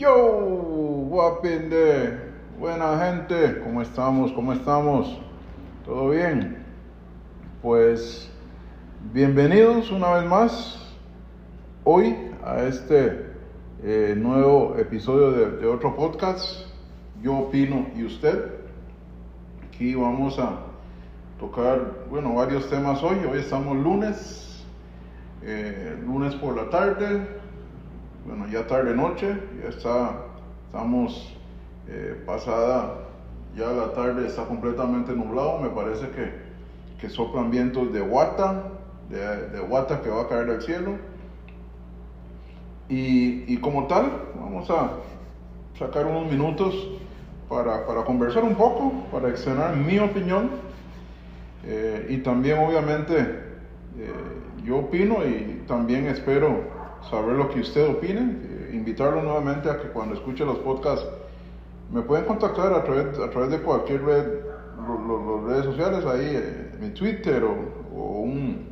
Yo, guapinde, buena gente, ¿cómo estamos? ¿Cómo estamos? ¿Todo bien? Pues bienvenidos una vez más hoy a este eh, nuevo episodio de, de otro podcast. Yo opino y usted. Aquí vamos a tocar, bueno, varios temas hoy. Hoy estamos lunes, eh, lunes por la tarde, bueno, ya tarde noche, ya está, estamos eh, pasada, ya la tarde está completamente nublado, me parece que, que soplan vientos de guata, de, de guata que va a caer del cielo. Y, y como tal, vamos a sacar unos minutos para, para conversar un poco, para externar mi opinión eh, y también obviamente eh, yo opino y también espero saber lo que usted opine. Eh, invitarlo nuevamente a que cuando escuche los podcasts me pueden contactar a través, a través de cualquier red, las redes sociales, ahí mi Twitter o, un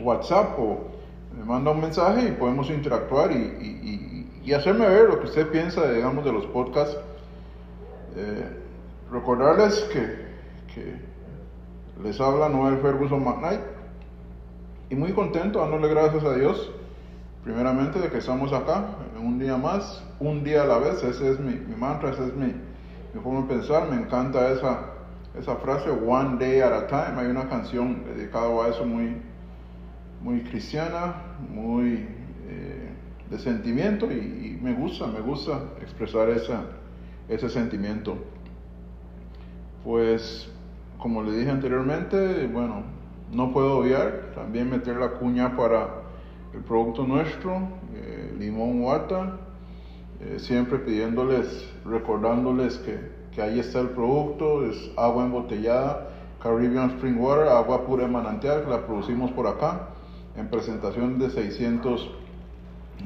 WhatsApp o me manda un mensaje y podemos interactuar y, hacerme ver lo que usted piensa, digamos, de los podcasts. recordarles que, que les habla Noel Ferguson McKnight y muy contento dándole gracias a Dios primeramente de que estamos acá un día más, un día a la vez, ese es mi, mi mantra, esa es mi, mi, forma de pensar, me encanta esa, esa frase, one day at a time, hay una canción dedicada a eso muy, muy cristiana, muy eh, de sentimiento y, y, me gusta, me gusta expresar esa, ese sentimiento. Pues como le dije anteriormente, bueno, no puedo obviar también meter la cuña para el producto nuestro, eh, Limón Wata, eh, siempre pidiéndoles, recordándoles que, que, ahí está el producto, es agua embotellada, Caribbean Spring Water, agua pura de manantial, que la producimos por acá, en presentación de 600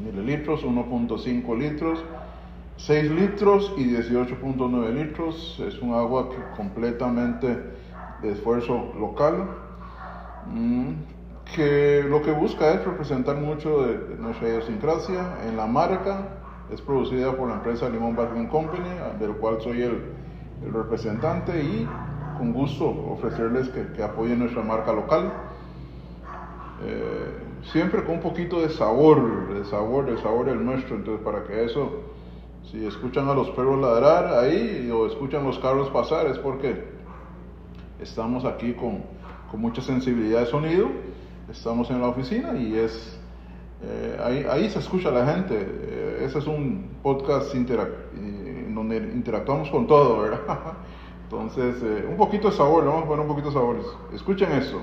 mililitros, 1.5 litros, 6 litros y 18.9 litros, es un agua que completamente de esfuerzo local, mmm, que lo que busca es representar mucho de, nuestra idiosincrasia en la marca, es producida por la empresa Limón Bottling Company, del cual soy el, representante y con gusto ofrecerles que, que apoyen nuestra marca local. Eh, siempre con un poquito de sabor, de sabor, de sabor el nuestro, entonces para que eso, si escuchan a los perros ladrar ahí o escuchan los carros pasar, es porque estamos aquí con, con, mucha sensibilidad de sonido, estamos en la oficina y es, eh, ahí, se escucha la gente, eh, ese es un podcast interac eh, donde interactuamos con todo, ¿verdad? Entonces, eh, un poquito de sabor, vamos a poner un poquito de sabores. Escuchen eso.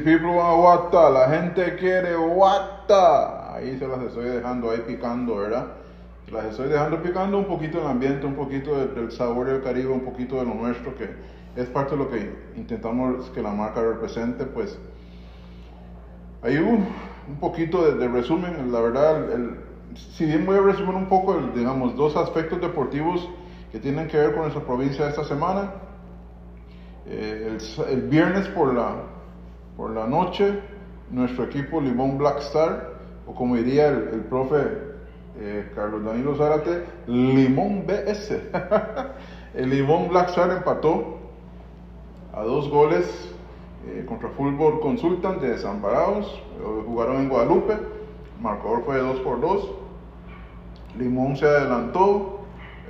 People want la gente quiere wata. Ahí se las estoy dejando ahí picando, ¿verdad? Las estoy dejando picando un poquito el ambiente, un poquito del, del sabor del Caribe, un poquito de lo nuestro, que es parte de lo que intentamos que la marca represente, pues. Hay un, un poquito de, de, resumen, la verdad, el, si bien voy a resumir un poco, el, digamos, dos aspectos deportivos que tienen que ver con nuestra provincia esta semana. Eh, el, el, viernes por la, por la noche, nuestro equipo Limón Black Star, o como diría el, el profe eh, Carlos Danilo Zárate, Limón BS. el Limón Black Star empató a dos goles eh, contra Fútbol Consultant de Desamparados, jugaron en Guadalupe, el marcador fue de 2 por 2. Limón se adelantó,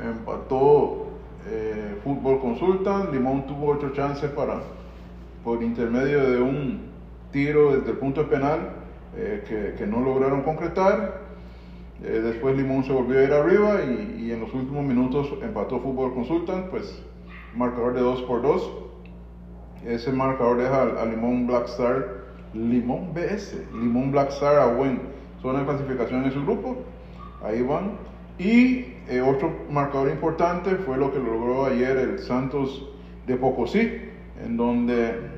empató eh, Fútbol Consultan. Limón tuvo ocho chances para, por intermedio de un tiro desde el punto penal eh, que, que, no lograron concretar. Eh, después Limón se volvió a ir arriba y, y, en los últimos minutos empató Fútbol Consultan, pues marcador de 2 por 2. Ese marcador deja a, a Limón Black Star Limón BS, Limón Black Star buen zona de clasificación en su grupo, ahí van. Y eh, otro marcador importante fue lo que logró ayer el Santos de Pocosí, en donde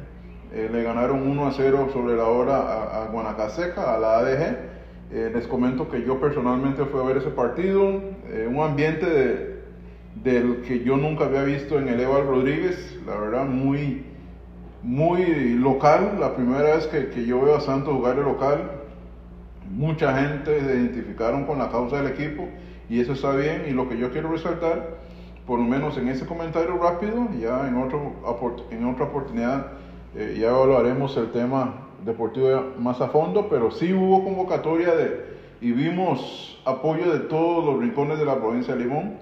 eh, le ganaron 1 a 0 sobre la hora a, a Guanacaseca, a la ADG. Eh, les comento que yo personalmente fui a ver ese partido, un ambiente de, del que yo nunca había visto en el Eval Rodríguez, la verdad muy, muy local, la primera vez que, que yo veo a Santos jugar de local, mucha gente se identificaron con la causa del equipo y eso está bien. Y lo que yo quiero resaltar, por lo menos en ese comentario rápido, ya en, otro, en otra oportunidad eh, ya evaluaremos el tema deportivo más a fondo, pero sí hubo convocatoria de, y vimos apoyo de todos los rincones de la provincia de Limón.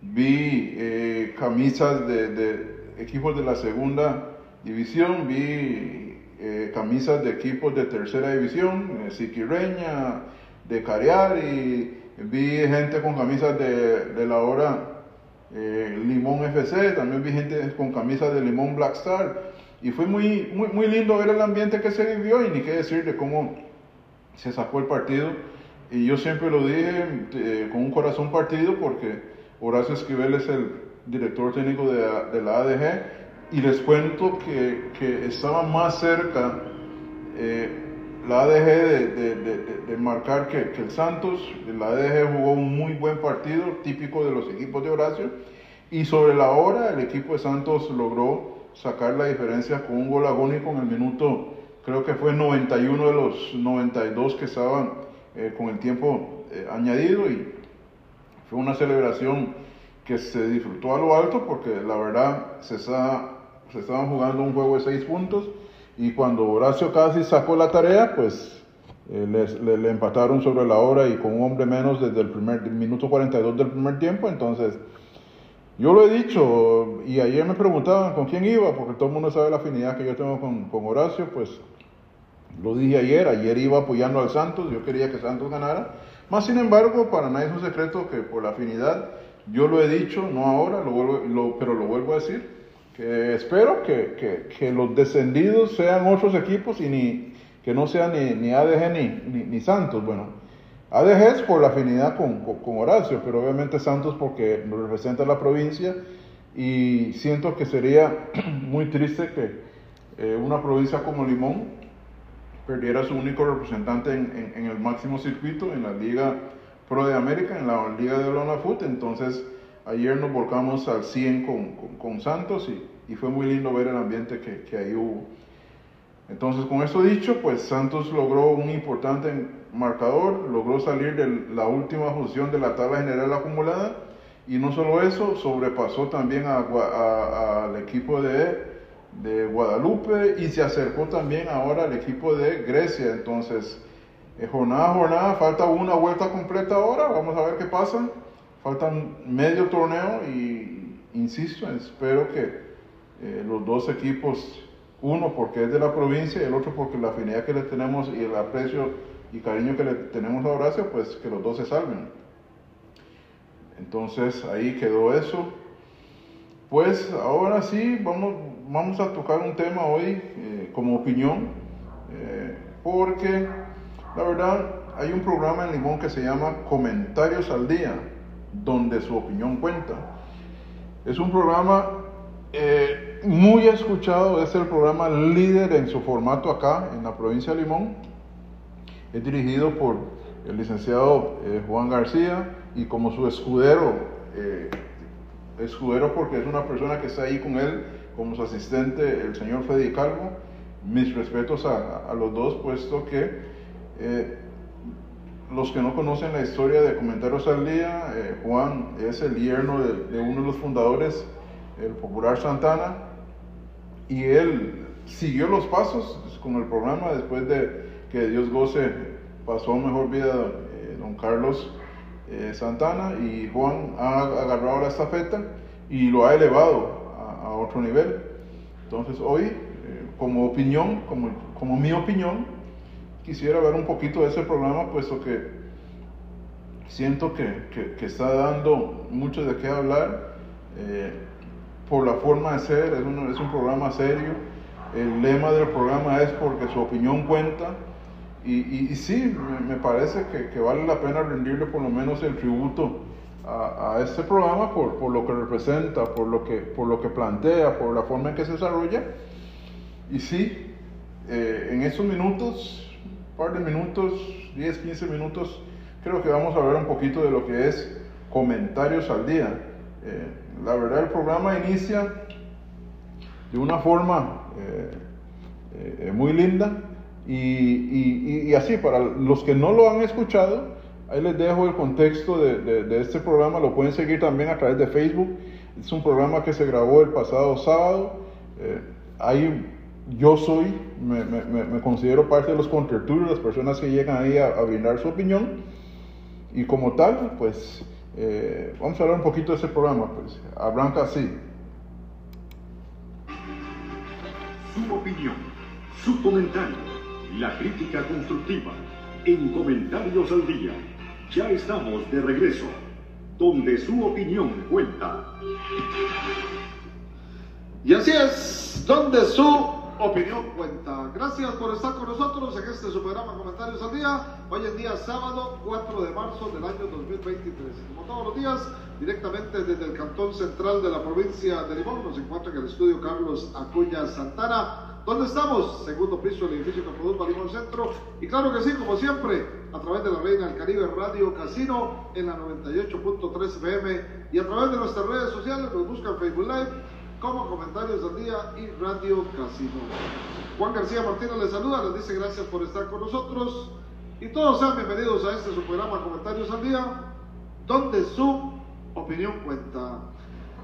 Vi eh, camisas de, equipos de la segunda división, vi eh, camisas de equipos de tercera división, Siquireña, de Cariari, vi gente con camisas de, de la hora Limón FC, también vi gente con camisas de Limón Black Star. Y fue muy, muy, muy lindo ver el ambiente que se vivió y ni qué decir de cómo se sacó el partido. Y yo siempre lo dije eh, con un corazón partido porque Horacio Esquivel es el director técnico de, de la ADG y les cuento que, que estaba más cerca eh, la ADG de, marcar que, el Santos, la ADG jugó un muy buen partido, típico de los equipos de Horacio, y sobre la hora el equipo de Santos logró sacar la diferencia con un gol agónico en el minuto, creo que fue 91 de los 92 que estaban eh, con el tiempo eh, añadido, y fue una celebración que se disfrutó a lo alto porque la verdad se, está, se estaban jugando un juego de seis puntos y cuando Horacio casi sacó la tarea, pues eh, le, empataron sobre la hora y con un hombre menos desde el primer minuto 42 del primer tiempo. Entonces, yo lo he dicho y ayer me preguntaban con quién iba, porque todo el mundo sabe la afinidad que yo tengo con, con Horacio, pues lo dije ayer, ayer iba apoyando al Santos, yo quería que Santos ganara. Más sin embargo, para nadie es un secreto que por la afinidad, yo lo he dicho, no ahora, pero lo vuelvo a decir, que espero que, que, que, los descendidos sean otros equipos y ni, que no sean ni, ni ADG ni, ni, Santos. Bueno, ADG es por la afinidad con, con, Horacio, pero obviamente Santos porque representa la provincia y siento que sería muy triste que eh, una provincia como Limón perdiera su único representante en, en, el máximo circuito, en la Liga Pro de América, en la Liga de Lona Foot, entonces Ayer nos volcamos al 100 con, con, Santos y, y, fue muy lindo ver el ambiente que, que, ahí hubo. Entonces, con eso dicho, pues Santos logró un importante marcador, logró salir de la última posición de la tabla general acumulada y no solo eso, sobrepasó también al equipo de, Guadalupe y se acercó también ahora al equipo de Grecia. Entonces, eh, jornada jornada, falta una vuelta completa ahora, vamos a ver qué pasa. Faltan medio torneo y insisto, espero que eh, los dos equipos, uno porque es de la provincia y el otro porque la afinidad que le tenemos y el aprecio y cariño que le tenemos a Horacio, pues que los dos se salven. Entonces ahí quedó eso. Pues ahora sí, vamos, vamos a tocar un tema hoy eh, como opinión, eh, porque la verdad hay un programa en Limón que se llama Comentarios al Día donde su opinión cuenta. Es un programa eh, muy escuchado, es el programa líder en su formato acá, en la provincia de Limón. Es dirigido por el licenciado eh, Juan García y como su escudero, eh, escudero porque es una persona que está ahí con él como su asistente, el señor Freddy Calvo. Mis respetos a, a los dos, puesto que los que no conocen la historia de Comentarios al Día, eh, Juan es el yerno de, uno de los fundadores, el Popular Santana, y él siguió los pasos con el programa después de que Dios goce pasó mejor vida eh, don Carlos eh, Santana y Juan ha agarrado la estafeta y lo ha elevado a, otro nivel. Entonces hoy, como opinión, como, como mi opinión, quisiera ver un poquito de ese programa, puesto que siento que, que, está dando mucho de qué hablar eh, por la forma de ser, es un, es un programa serio, el lema del programa es porque su opinión cuenta. Y, y, sí, me, parece que, que, vale la pena rendirle por lo menos el tributo a, a, este programa por, por, lo que representa, por lo que, por lo que plantea, por la forma en que se desarrolla. Y sí, eh, en esos minutos, un par de minutos, 10, 15 minutos, creo que vamos a hablar un poquito de lo que es comentarios al día. Eh, la verdad el programa inicia de una forma eh, muy linda y, así para los que no lo han escuchado, ahí les dejo el contexto de, este programa, lo pueden seguir también a través de Facebook. Es un programa que se grabó el pasado sábado. hay yo soy, me, considero parte de los contertulios, las personas que llegan ahí a, a brindar su opinión. Y como tal, pues eh, vamos a hablar un poquito de ese programa, pues arranca así. Su opinión, su comentario, la crítica constructiva, en comentarios al día. Ya estamos de regreso, donde su opinión cuenta. Y así es, donde su opinión cuenta. Gracias por estar con nosotros en este su programa Comentarios al Día. Hoy es día sábado 4 de marzo del año 2023. Como todos los días, directamente desde el Cantón Central de la provincia de Limón, nos encuentra en el estudio Carlos Acuña Santana. ¿Dónde estamos? Segundo piso del edificio Capodulpa Limón Centro. Y claro que sí, como siempre, a través de la Reina del Caribe Radio Casino en la 98.3 FM y a través de nuestras redes sociales, nos buscan Facebook Live como Comentarios al Día y Radio Casino. Juan García Martínez les saluda, les dice gracias por estar con nosotros y todos sean bienvenidos a este su programa Comentarios al Día, donde su opinión cuenta.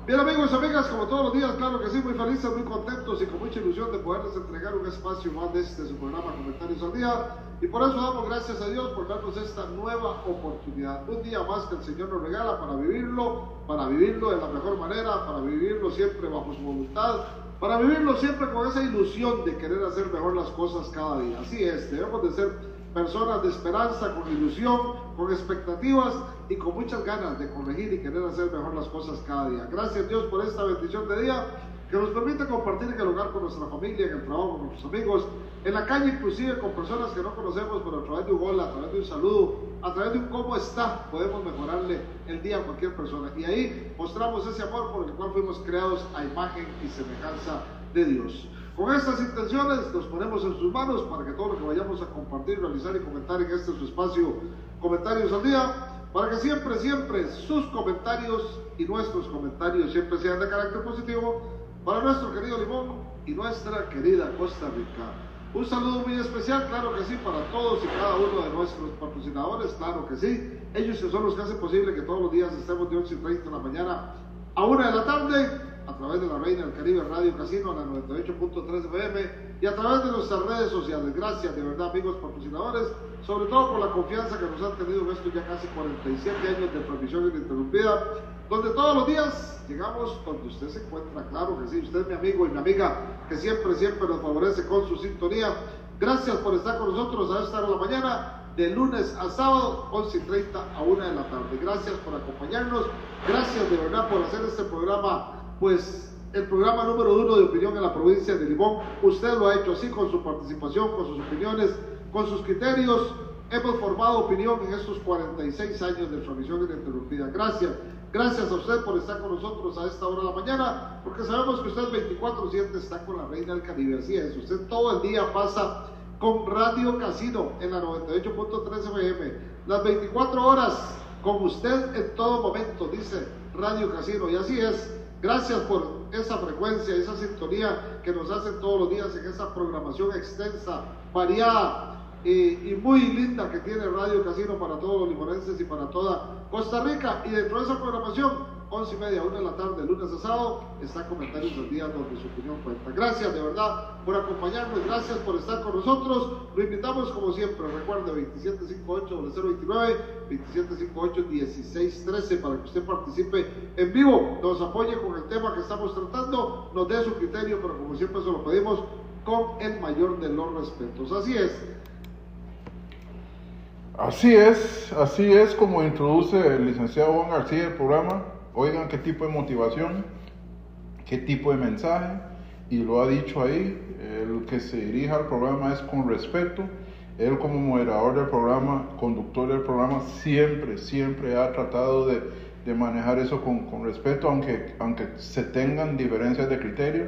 Bien amigos y amigas, como todos los días, claro que sí, muy felices, muy contentos y con mucha ilusión de poderles entregar un espacio más de este su programa Comentarios al Día. Y por eso damos gracias a Dios por darnos esta nueva oportunidad. Un día más que el Señor nos regala para vivirlo, para vivirlo de la mejor manera, para vivirlo siempre bajo su voluntad, para vivirlo siempre con esa ilusión de querer hacer mejor las cosas cada día. Así es, debemos de ser personas de esperanza, con ilusión, con expectativas y con muchas ganas de corregir y querer hacer mejor las cosas cada día. Gracias Dios por esta bendición de día que nos permite compartir en el hogar con nuestra familia, en el trabajo con nuestros amigos, en la calle inclusive con personas que no conocemos, pero a través de un hola, a través de un saludo, a través de un cómo está, podemos mejorarle el día a cualquier persona. Y ahí mostramos ese amor por el cual fuimos creados a imagen y semejanza de Dios. Con estas intenciones nos ponemos en sus manos para que todo lo que vayamos a compartir, realizar y comentar en este su espacio, comentarios al día, para que siempre, siempre sus comentarios y nuestros comentarios siempre sean de carácter positivo para nuestro querido Limón y nuestra querida Costa Rica. Un saludo muy especial, claro que sí, para todos y cada uno de nuestros patrocinadores, claro que sí. Ellos son los que hacen posible que todos los días estemos de 11 y 30 de la mañana a 1 de la tarde a través de la Reina del Caribe Radio Casino a la 98.3 FM y a través de nuestras redes sociales. Gracias de verdad amigos patrocinadores, sobre todo por la confianza que nos han tenido en ya casi 47 años de transmisión ininterrumpida, donde todos los días llegamos donde usted se encuentra, claro que sí, usted es mi amigo y mi amiga que siempre, siempre nos favorece con su sintonía. Gracias por estar con nosotros a esta hora de la mañana de lunes a sábado, 11 y 30 a 1 de la tarde. Gracias por acompañarnos, gracias de verdad por hacer este programa pues el programa número uno de opinión en la provincia de Limón. Usted lo ha hecho así con su participación, con sus opiniones, con sus criterios. Hemos formado opinión en estos 46 años de transmisión ininterrumpida. Gracias. Gracias a usted por estar con nosotros a esta hora de la mañana, porque sabemos que usted 24-7 está con la Reina del Caribe. Así es, usted todo el día pasa con Radio Casino en la 98.3 FM. Las 24 horas con usted en todo momento, dice Radio Casino. Y así es. Gracias por esa frecuencia, esa sintonía que nos hacen todos los días en esa programación extensa, variada y, muy linda que tiene Radio Casino para todos los limonenses y para toda Costa Rica. Y dentro de esa programación 11 y media, 1 de la tarde, lunes a sábado, está comentarios del día donde su opinión cuenta. Gracias de verdad por acompañarnos, gracias por estar con nosotros. Lo invitamos como siempre, recuerde 2758-029, 2758-1613 para que usted participe en vivo, nos apoye con el tema que estamos tratando, nos dé su criterio, pero como siempre se lo pedimos con el mayor de los respetos. Así es. Así es, así es como introduce el licenciado Juan García el programa. Oigan qué tipo de motivación, qué tipo de mensaje y lo ha dicho ahí, el que se dirija al programa es con respeto. Él como moderador del programa, conductor del programa, siempre, siempre ha tratado de, de manejar eso con, con, respeto, aunque, aunque se tengan diferencias de criterio.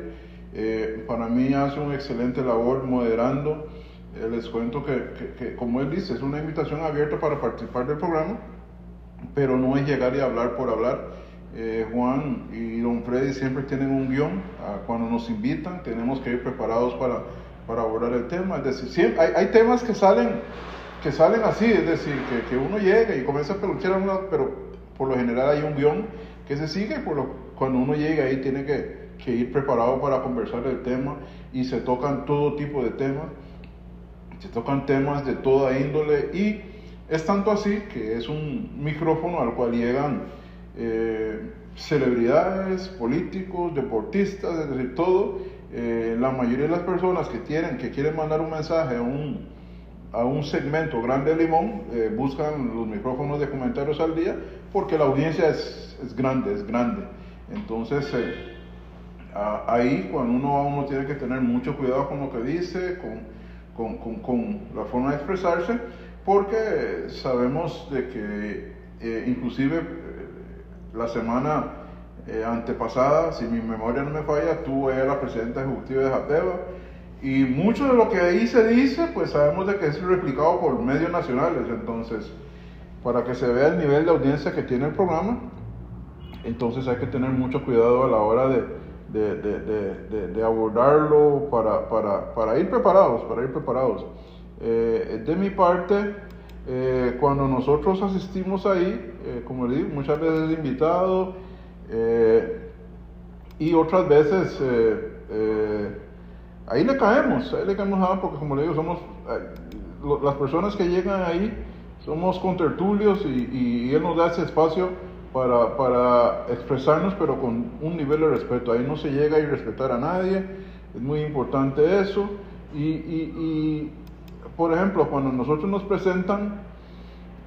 Eh, para mí hace una excelente labor moderando. Eh, les cuento que, que, que, como él dice, es una invitación abierta para participar del programa, pero no es llegar y hablar por hablar eh, Juan y don Freddy siempre tienen un guion. Ah, cuando nos invitan, tenemos que ir preparados para, para abordar el tema. Es decir, siempre, hay, temas que salen, que salen así, es decir, que, que uno llega y comienza a peluchear, pero por lo general hay un guion que se sigue. Por lo, cuando uno llega ahí, tiene que, que ir preparado para conversar el tema y se tocan todo tipo de temas. Se tocan temas de toda índole y es tanto así que es un micrófono al cual llegan eh, celebridades, políticos, deportistas, es decir, todo. Eh, la mayoría de las personas que quieren, que quieren mandar un mensaje a un, a un segmento grande de Limón eh, buscan los micrófonos de comentarios al día porque la audiencia es, es grande, es grande. Entonces, ahí cuando uno uno tiene que tener mucho cuidado con lo que dice, con, con, con, con la forma de expresarse, porque sabemos de que inclusive la semana eh, antepasada, si mi memoria no me falla, tú eras la presidenta ejecutiva de Jateva. Y mucho de lo que ahí se dice, pues sabemos de que es replicado por medios nacionales. Entonces, para que se vea el nivel de audiencia que tiene el programa, entonces hay que tener mucho cuidado a la hora de, de, de, de abordarlo para, para, para, ir preparados, para ir preparados. Eh, de mi parte, eh, cuando nosotros asistimos ahí, eh, como le digo, muchas veces invitado eh, y otras veces eh, ahí le caemos, ahí le caemos a porque como le digo, somos las personas que llegan ahí, somos contertulios y, y él nos da ese espacio para, para, expresarnos, pero con un nivel de respeto. Ahí no se llega a irrespetar a nadie, es muy importante eso. Y, y, y por ejemplo, cuando nosotros nos presentan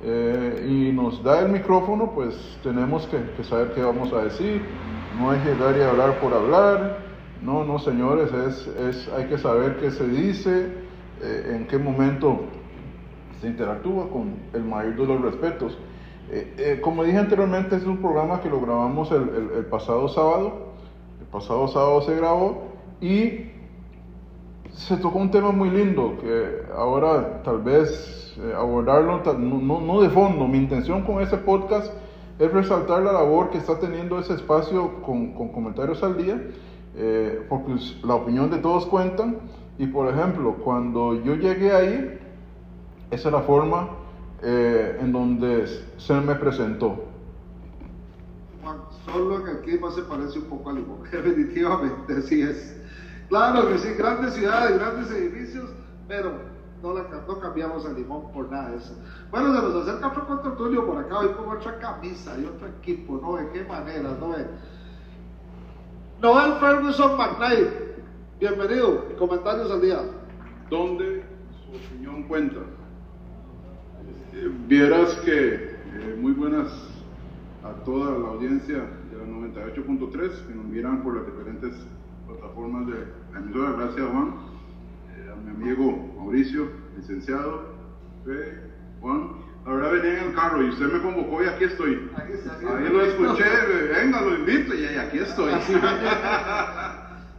eh, y nos da el micrófono, pues tenemos que, que, saber qué vamos a decir. No es llegar y hablar por hablar. No, no, señores, es, es, hay que saber qué se dice, eh, en qué momento se interactúa con el mayor de los respetos. Eh, eh, como dije anteriormente, es un programa que lo grabamos el, el, el pasado sábado. El pasado sábado se grabó y se tocó un tema muy lindo que ahora tal vez eh, abordarlo no, no, de fondo. Mi intención con ese podcast es resaltar la labor que está teniendo ese espacio con, con comentarios al día, eh, porque la opinión de todos cuentan. Y por ejemplo, cuando yo llegué ahí, esa es la forma eh, en donde se me presentó. Solo en el clima se parece un poco a Limón, definitivamente así es. Claro que sí, grandes ciudades, grandes edificios, pero no, no cambiamos el limón por nada de eso. Bueno, se nos acerca otro contertulio por acá, hoy con otra camisa y otro equipo, ¿no? ¿De qué manera, no? Noel Ferguson McKnight, bienvenido, comentarios al día. ¿Dónde su opinión cuenta? Eh, vieras que eh, muy buenas a toda la audiencia de la 98.3 que nos miran por las diferentes plataformas de la emisora. Gracias, Juan. Eh, a mi amigo Mauricio, licenciado. Eh, Juan, ahora venía en el carro y usted me convocó y aquí estoy. Aquí está, aquí Ahí lo escuché, venga, lo invito y aquí estoy.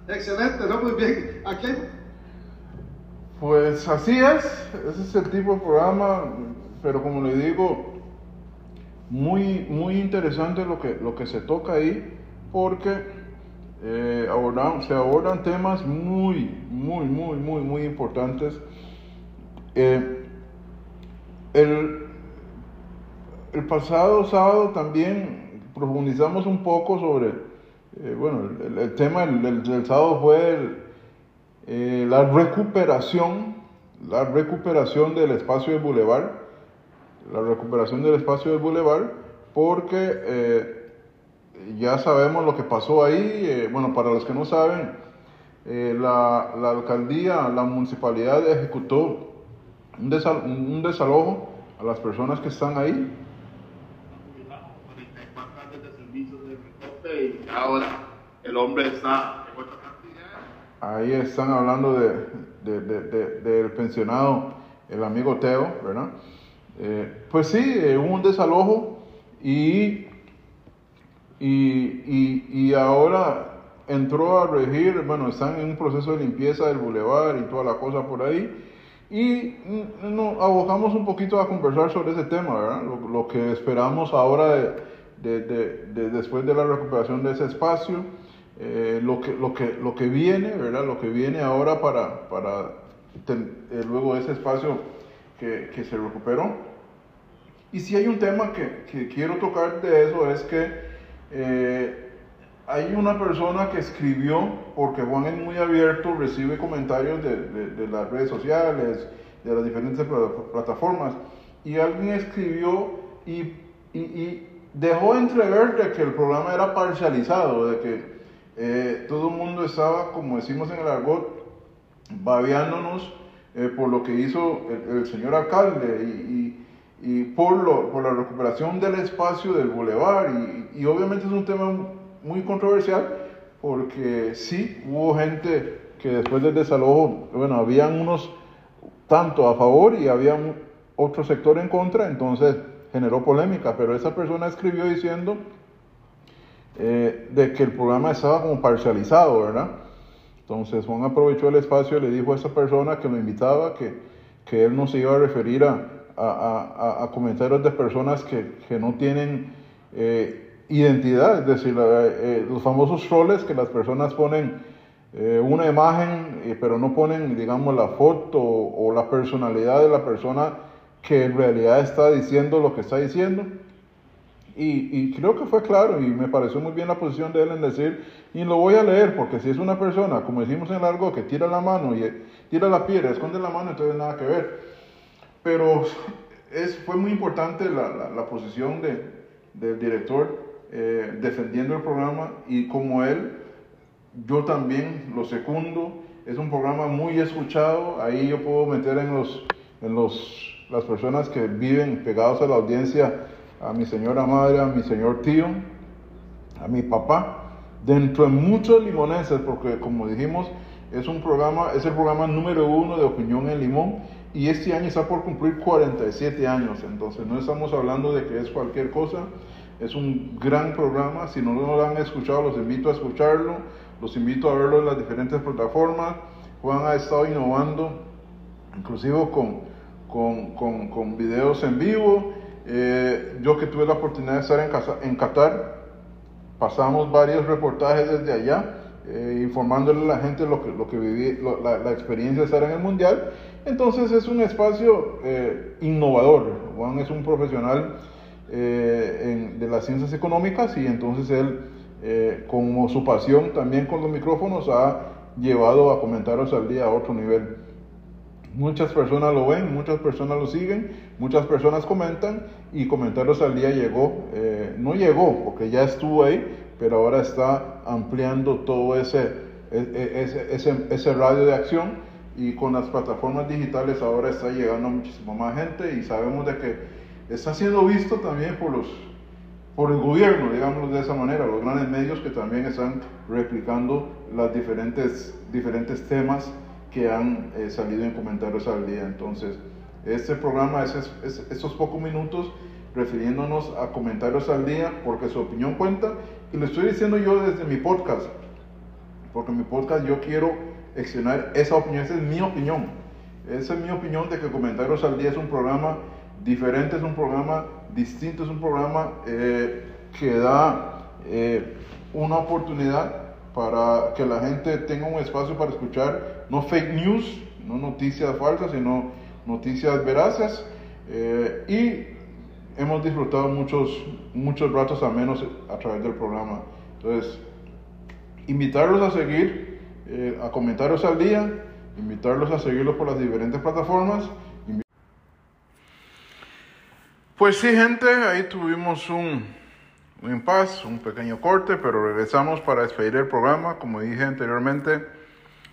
Excelente, ¿no? Muy bien. Aquí Pues así es, ese es el tipo de programa, pero como le digo, muy, muy interesante lo que, lo que se toca ahí, porque eh, se abordan temas muy, muy, muy, muy, muy importantes. Eh, el, el, pasado sábado también profundizamos un poco sobre, eh, bueno, el, el tema del, del, sábado fue eh, la recuperación, la recuperación del espacio del bulevar, la recuperación del espacio del bulevar, porque ya sabemos lo que pasó ahí. Eh, bueno, para los que no saben, eh, la, la, alcaldía, la municipalidad ejecutó un, desal, un, desalojo a las personas que están ahí. Ahora el hombre está ahí están hablando de, del pensionado, el amigo Teo, ¿verdad? Eh, pues sí, hubo un desalojo y, y, y, ahora entró a regir, bueno, están en un proceso de limpieza del bulevar y toda la cosa por ahí. Y mm, nos abogamos un poquito a conversar sobre ese tema, ¿verdad? Lo, que esperamos ahora de, de, después de la recuperación de ese espacio, eh, lo, que, lo, que, lo que viene, ¿verdad? Lo que viene ahora para, para eh, luego ese espacio que, que, se recuperó. Y si hay un tema que, que quiero tocar de eso es que eh, hay una persona que escribió, porque Juan es muy abierto, recibe comentarios de, las redes sociales, de las diferentes plataformas, y alguien escribió y, dejó entrever de que el programa era parcializado, de que eh, todo el mundo estaba, como decimos en el argot, babeándonos eh, por lo que hizo el, señor alcalde y, y por, lo, por la recuperación del espacio del bulevar, y, obviamente es un tema muy controversial porque sí hubo gente que después del desalojo, bueno, habían unos tanto a favor y había otro sector en contra, entonces generó polémica, pero esa persona escribió diciendo eh, de que el programa estaba como parcializado, ¿verdad? Entonces Juan aprovechó el espacio y le dijo a esa persona que lo invitaba que, que él no se iba a referir a, a, a, comentarios de personas que, que no tienen eh, identidad, es decir, eh, los famosos roles que las personas ponen eh, una imagen, eh, pero no ponen, digamos, la foto o, la personalidad de la persona que en realidad está diciendo lo que está diciendo. Y, y, creo que fue claro y me pareció muy bien la posición de él en decir, y lo voy a leer, porque si es una persona, como decimos en largo, que tira la mano y tira la piedra, esconde la mano, entonces nada que ver. Pero es, fue muy importante la, la, la posición de, del director eh, defendiendo el programa y como él, yo también lo secundo. Es un programa muy escuchado, ahí yo puedo meter en, los, en los, las personas que viven pegados a la audiencia, a mi señora madre, a mi señor tío, a mi papá, dentro de muchos limoneses, porque como dijimos, es un programa, es el programa número uno de opinión en Limón y este año está por cumplir 47 años, entonces no estamos hablando de que es cualquier cosa, es un gran programa. Si no lo han escuchado, los invito a escucharlo. Los invito a verlo en las diferentes plataformas. Juan ha estado innovando, inclusive con, con, con, con videos en vivo. Eh, yo que tuve la oportunidad de estar en, en Qatar, pasamos varios reportajes desde allá, eh, informándole a la gente lo que, lo que viví, la, la, experiencia de estar en el Mundial. Entonces es un espacio eh, innovador. Juan es un profesional eh, de las ciencias económicas y entonces él, como su pasión también con los micrófonos, ha llevado a comentarios al día a otro nivel. Muchas personas lo ven, muchas personas lo siguen, muchas personas comentan y comentarios al día llegó, no llegó porque ya estuvo ahí, pero ahora está ampliando todo ese, e, e, ese, ese, ese radio de acción y con las plataformas digitales ahora está llegando a muchísima más gente y sabemos de que está siendo visto también por los por el gobierno, digámoslo de esa manera, los grandes medios que también están replicando los diferentes, diferentes temas que han eh, salido en comentarios al día. Entonces, este programa es, es, estos pocos minutos refiriéndonos a comentarios al día porque su opinión cuenta y lo estoy diciendo yo desde mi podcast, porque mi podcast yo quiero externar esa opinión, esa es mi opinión, esa es mi opinión de que comentarios al día es un programa diferente, es un programa distinto, es un programa eh, que da eh, una oportunidad para que la gente tenga un espacio para escuchar no fake news, no noticias falsas, sino noticias veraces. Eh, y hemos disfrutado muchos, muchos ratos a menos a través del programa. Entonces, invitarlos a seguir, a comentarios al día, invitarlos a seguirlos por las diferentes plataformas pues sí, gente, ahí tuvimos un, un impasse, un pequeño corte, pero regresamos para despedir el programa, como dije anteriormente,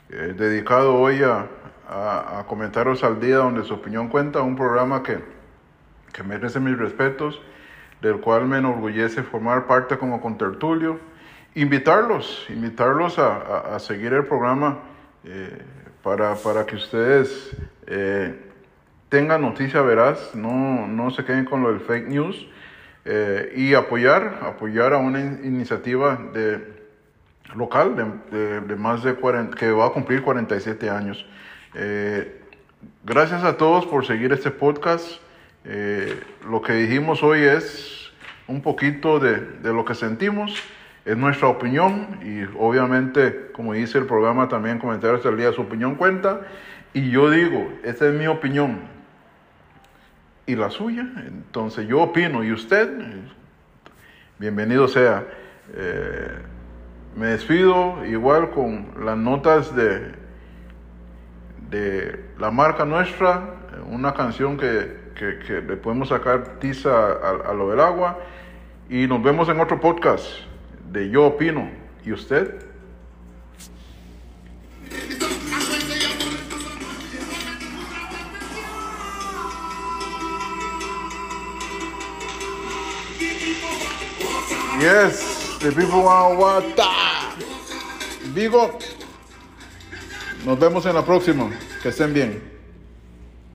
eh, dedicado hoy a, a, comentarios al día donde su opinión cuenta, un programa que, que merece mis respetos, del cual me enorgullece formar parte como contertulio. Invitarlos, invitarlos a, a seguir el programa eh, para, para, que ustedes eh, tengan noticia veraz, no, no se queden con lo del fake news eh, y apoyar, apoyar a una iniciativa de, local de, de, más de 40, que va a cumplir 47 años. gracias a todos por seguir este podcast. Lo que dijimos hoy es un poquito de, lo que sentimos es nuestra opinión y obviamente, como dice el programa también, comentarios del día, su opinión cuenta. Y yo digo, esta es mi opinión y la suya. Entonces yo opino y usted, bienvenido sea. Eh, me despido igual con las notas de, la marca nuestra, una canción que, le podemos sacar tiza a lo del agua. Y nos vemos en otro podcast de yo opino. ¿Y usted? Yes, the people want water. Digo, nos vemos en la próxima. Que estén bien.